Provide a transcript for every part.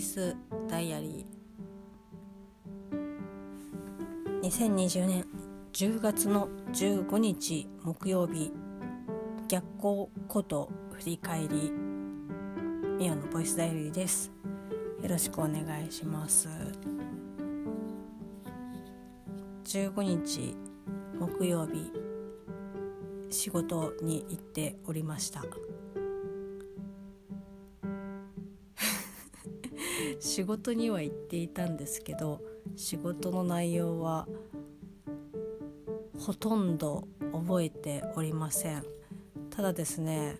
イスダイアリー。2020年10月の15日木曜日。逆光こと振り返り。ミオのボイスダイアリーです。よろしくお願いします。15日木曜日。仕事に行っておりました。仕事には行っていたんですけど仕事の内容はほとんど覚えておりません。ただですね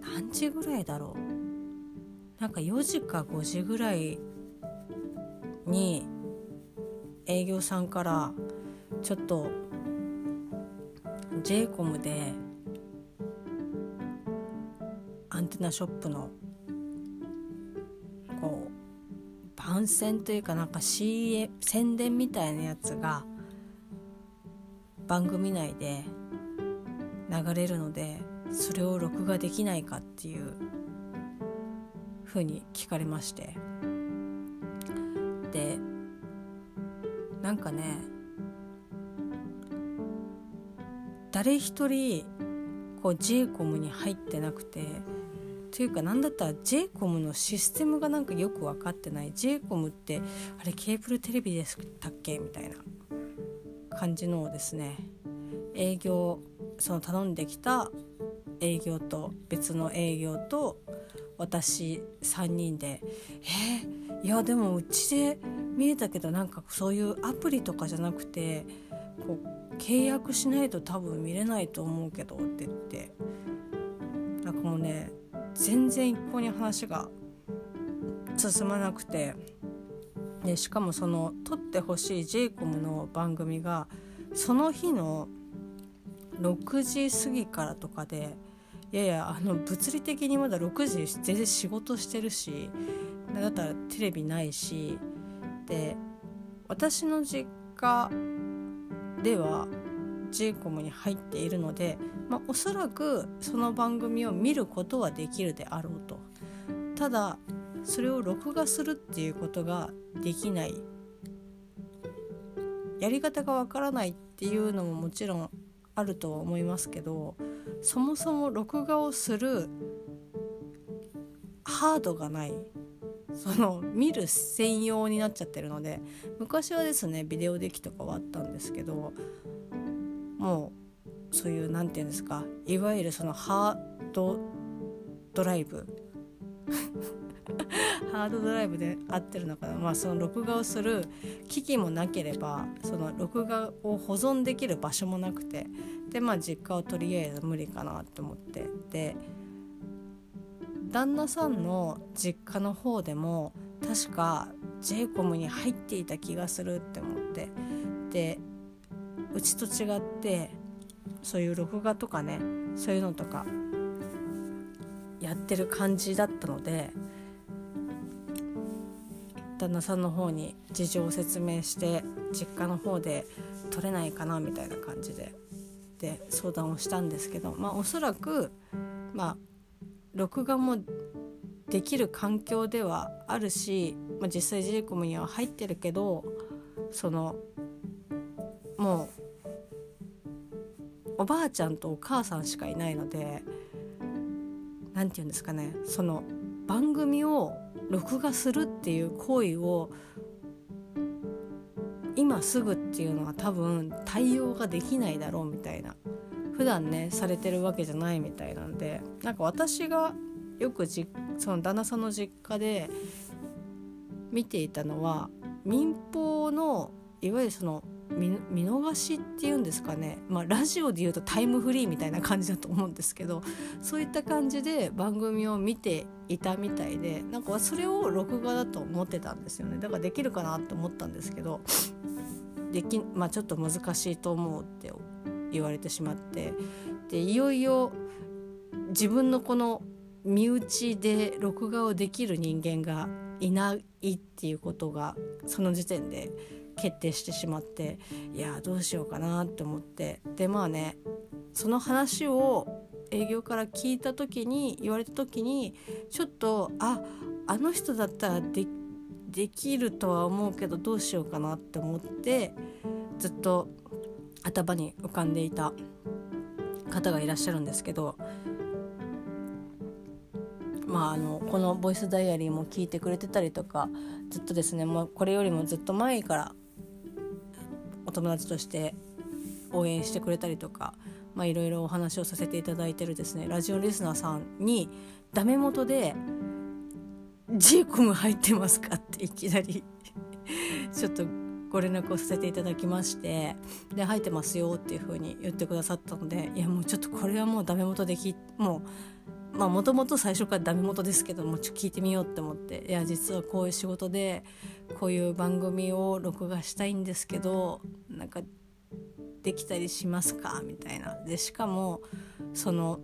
何時ぐらいだろう。なんか4時か5時ぐらいに営業さんからちょっと j コムでアンテナショップの番宣というかなんか CM 宣伝みたいなやつが番組内で流れるのでそれを録画できないかっていうふうに聞かれまして。でなんかね誰一人こう j コムに入ってなくてというか何だったら j コムのシステムがなんかよく分かってない。J コムってあれケーブルテレビでしたっけ？みたいな感じのですね営業その頼んできた営業と別の営業と私3人で「えー、いやでもうちで見えたけどなんかそういうアプリとかじゃなくてこう契約しないと多分見れないと思うけど」って言って。なんかもうね全然一向に話が進まなくて。でしかもその撮ってほしい j イコムの番組がその日の6時過ぎからとかでいやいやあの物理的にまだ6時全然仕事してるしだったらテレビないしで私の実家では j イコムに入っているので、まあ、おそらくその番組を見ることはできるであろうと。ただそれを録画するっていうことができない。やり方がわからないっていうのももちろんあるとは思いますけどそもそも録画をするハードがない。その見る専用になっちゃってるので昔はですねビデオデッキとかはあったんですけどもうそういう何て言うんですかいわゆるそのハードドライブ。ハードドライブで合ってるのかな、まあ、その録画をする機器もなければその録画を保存できる場所もなくてでまあ実家をとりあえず無理かなと思って。で旦那さんの実家の方でも確か j イコムに入っていた気がするって思って。でうちと違ってそういう録画とかねそういうのとかやってる感じだったので旦那さんの方に事情を説明して実家の方で取れないかなみたいな感じでで相談をしたんですけどまあおそらくまあ録画もできる環境ではあるし、まあ、実際 j イコムには入ってるけどそのもうおばあちゃんとお母さんしかいないので何て言うんですかねその番組を録画するっていう行為を今すぐっていうのは多分対応ができないだろうみたいな普段ねされてるわけじゃないみたいなんでなんか私がよくじその旦那さんの実家で見ていたのは民放のいわゆるその見逃しっていうんですかね、まあ、ラジオで言うとタイムフリーみたいな感じだと思うんですけどそういった感じで番組を見ていたみたいでなんかそれを録画だと思ってたんですよね。だからできるかなって思ったんですけどでき、まあ、ちょっと難しいと思うって言われてしまって。でいよいよ自分のこの身内で録画をできる人間がいないっていうことがその時点で決定してしまっていやどうしようかなって思って。でまあねその話を営業から聞いた時に言われた時にちょっとああの人だったらでできるとは思うけどどうしようかなって思ってずっと頭に浮かんでいた方がいらっしゃるんですけどまあ、あのこの「ボイスダイアリー」も聞いてくれてたりとかずっとですね、まあ、これよりもずっと前からお友達として応援してくれたりとかいろいろお話をさせていただいてるですねラジオリスナーさんにダメ元で「ジーコム入ってますか?」っていきなり ちょっとご連絡をさせていただきましてで入ってますよっていう風に言ってくださったのでいやもうちょっとこれはもうダメ元できもうまあもともと最初からダメ元ですけどもちょっと聞いてみようって思っていや実はこういう仕事でこういう番組を録画したいんですけどなんかできたりしますか？みたいな。でしかもその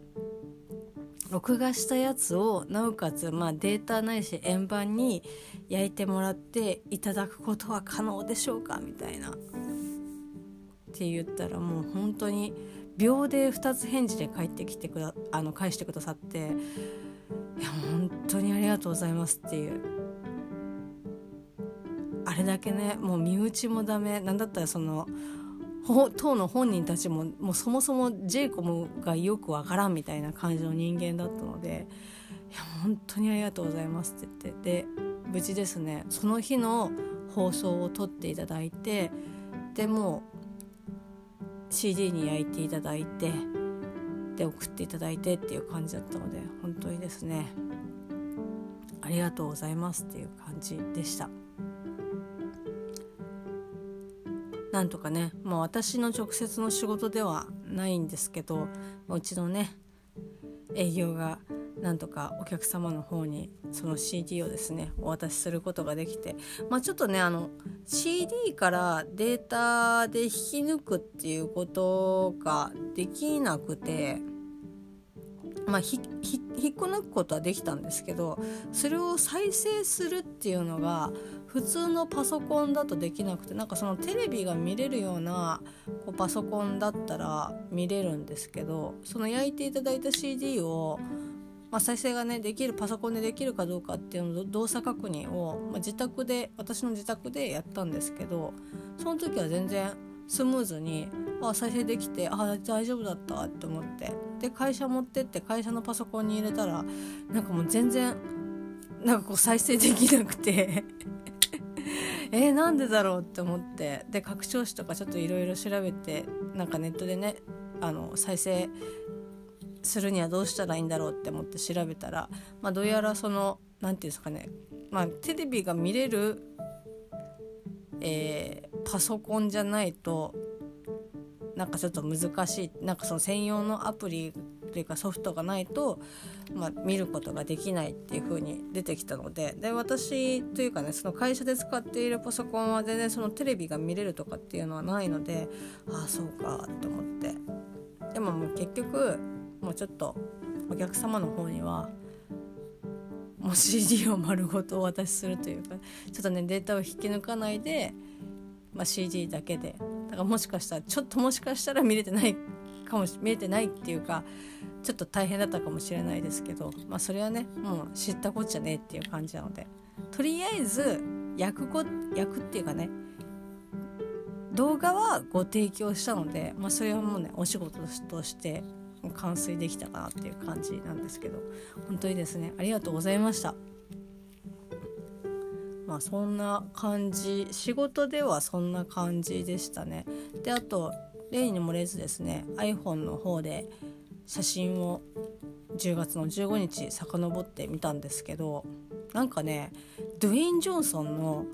録画したやつをなおかつ、まあ、データないし円盤に焼いてもらっていただくことは可能でしょうか？みたいな。って言ったらもう本当に秒で2つ返事で返ってきてくだあの返してくださっていや本当にありがとうございますっていう。あれだけねもう身内もダメ。なんだったらその当の本人たちももうそもそもジェイコムがよくわからんみたいな感じの人間だったのでいや本当にありがとうございますって言ってで無事ですねその日の放送を撮っていただいてでも CD に焼いていただいてで送っていただいてっていう感じだったので本当にですねありがとうございますっていう感じでした。なんとかね、まあ、私の直接の仕事ではないんですけどうちのね営業がなんとかお客様の方にその CD をですねお渡しすることができて、まあ、ちょっとねあの CD からデータで引き抜くっていうことができなくて。まあ、引っこ抜くことはできたんですけどそれを再生するっていうのが普通のパソコンだとできなくてなんかそのテレビが見れるようなこうパソコンだったら見れるんですけどその焼いていただいた CD を、まあ、再生がねできるパソコンでできるかどうかっていうの動作確認を、まあ、自宅で私の自宅でやったんですけどその時は全然スムーズにあ再生できてあ大丈夫だったって思ってで会社持ってって会社のパソコンに入れたらなんかもう全然なんかこう再生できなくて えー、なんでだろうって思ってで拡張子とかちょっといろいろ調べてなんかネットでねあの再生するにはどうしたらいいんだろうって思って調べたら、まあ、どうやらその何て言うんですかね、まあ、テレビが見れる、えー、パソコンじゃないとなんかちょっと難しいなんかその専用のアプリというかソフトがないと、まあ、見ることができないっていう風に出てきたのでで私というかねその会社で使っているパソコンは全然そのテレビが見れるとかっていうのはないのでああそうかと思って。でももう結局もちょっとお客様の方にはもう CD を丸ごとお渡しするというかちょっとねデータを引き抜かないで、まあ、CD だけで。だからもしかしたらちょっともしかしたら見れてないかもし見えてないっていうかちょっと大変だったかもしれないですけど、まあ、それはねもう知ったこっちゃねえっていう感じなので。とりあえず焼くこ焼くっていうかね動画はご提供したので、まあ、それはもうねお仕事として完遂できたかなっていう感じなんですけど本当にですねありがとうございました。まあそんな感じ仕事ではそんな感じでしたね。であと例に漏れずですね iPhone の方で写真を10月の15日遡ってみたんですけどなんかねドゥエイン・ジョンソンの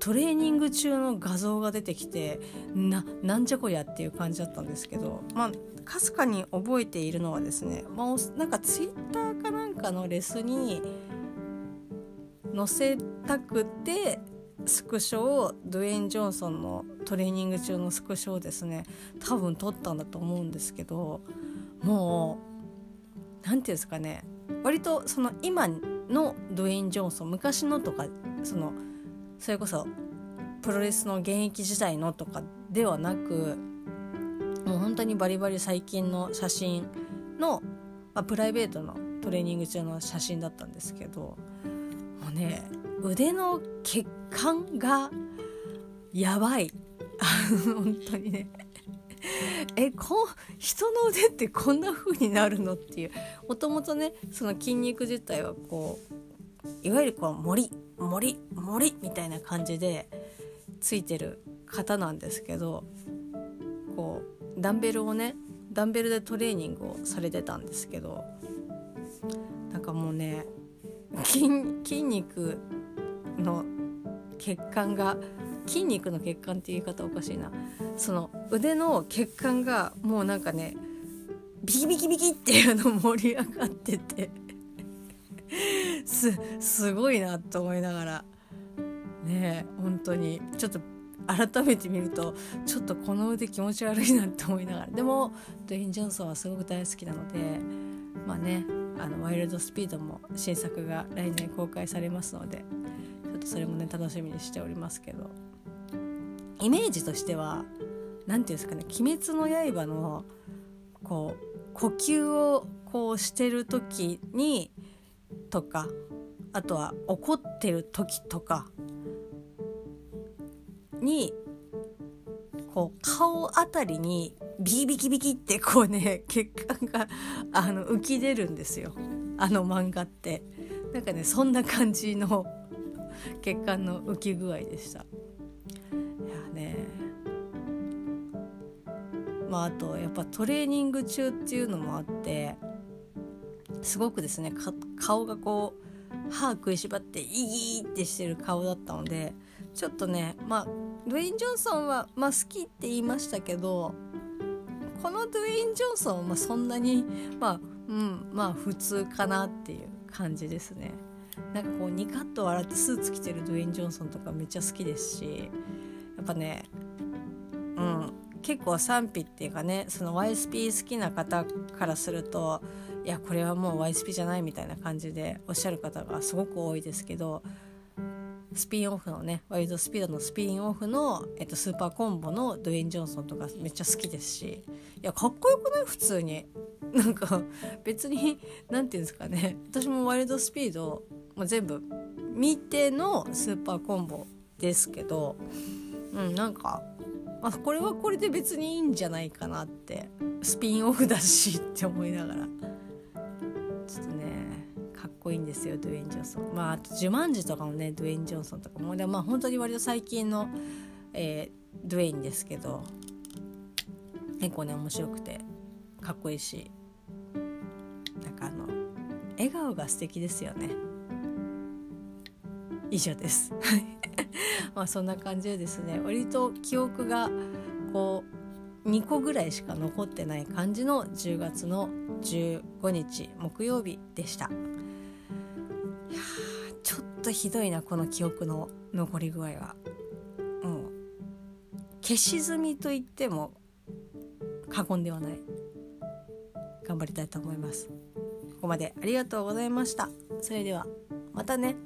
トレーニング中の画像が出てきてななんじゃこりゃっていう感じだったんですけどまあかすかに覚えているのはですね、まあ、なんかツイッターかなんかのレスに載せたくてスクショをドゥエイン・ジョンソンのトレーニング中のスクショをですね多分撮ったんだと思うんですけどもう何て言うんですかね割とその今のドゥエイン・ジョンソン昔のとかそのそれこそプロレスの現役時代のとかではなくもう本当にバリバリ最近の写真の、まあ、プライベートのトレーニング中の写真だったんですけどもうね腕の血管がやばい。本当にね。えこ人の腕ってこんな風になるのっていう。もともとねその筋肉自体はこういわゆるこう森。森森みたいな感じでついてる方なんですけどこうダンベルをねダンベルでトレーニングをされてたんですけどなんかもうね筋肉の血管が筋肉の血管っていう言い方おかしいな。その腕の血管がもうなんかねビキビキビキっていうの盛り上がってて。すすごいなと思いながら。ねえ本当に。ちょっと改めて見るとちょっとこの腕気持ち悪いなって思いながら。でもドイン・ジョンソンはすごく大好きなのでまあねあのワイルドスピードも新作が来年公開されますのでちょっとそれもね楽しみにしておりますけど。イメージとしては何て言うんですかね「鬼滅の刃の」こう呼吸をこうしてる時にとかあとは怒ってる時とかにこう顔あたりにビキビキビキってこうね血管があの浮き出るんですよ。あの漫画って。なんかねそんな感じの血管の浮き具合でした。いやね。まああとやっぱトレーニング中っていうのもあってすごくですね顔がこう歯食いしばってイギーってしてる顔だったのでちょっとねまあドゥエイン・ジョンソンは、まあ、好きって言いましたけどこのドゥエイン・ジョンソンはそんなにまあうんまあ普通かなっていう感じですね。なんかこうニカッと笑ってスーツ着てるドゥエイン・ジョンソンとかめっちゃ好きですしやっぱねうん結構賛否っていうかねその YSP 好きな方からするといやこれはもう YSP じゃないみたいな感じでおっしゃる方がすごく多いですけどスピンオフのねワイルドスピードのスピンオフの、えっと、スーパーコンボのドウェイン・ジョンソンとかめっちゃ好きですしいやかっこよくない？普通に。なんか別に何て言うんですかね。私もワイルドスピード、まあ、全部見てのスーパーコンボですけどうんなんか、まあ、これはこれで別にいいんじゃないかなってスピンオフだしって思いながら。こいいんですよドゥエイン・ジョンソン。まああとジュマンジとかもねドゥエイン・ジョンソンとかも。でもまあ本当に割と最近の、えー、ドゥエインですけど結構ね面白くてかっこいいし。なんかあの笑顔が素敵ですよね。以上です。まあそんな感じでですね割と記憶がこう2個ぐらいしか残ってない感じの10月の15日木曜日でした。ちょっとひどいなこの記憶の残り具合は。もう消し済みと言っても過言ではない。頑張りたいと思います。ここまでありがとうございました。それではまたね。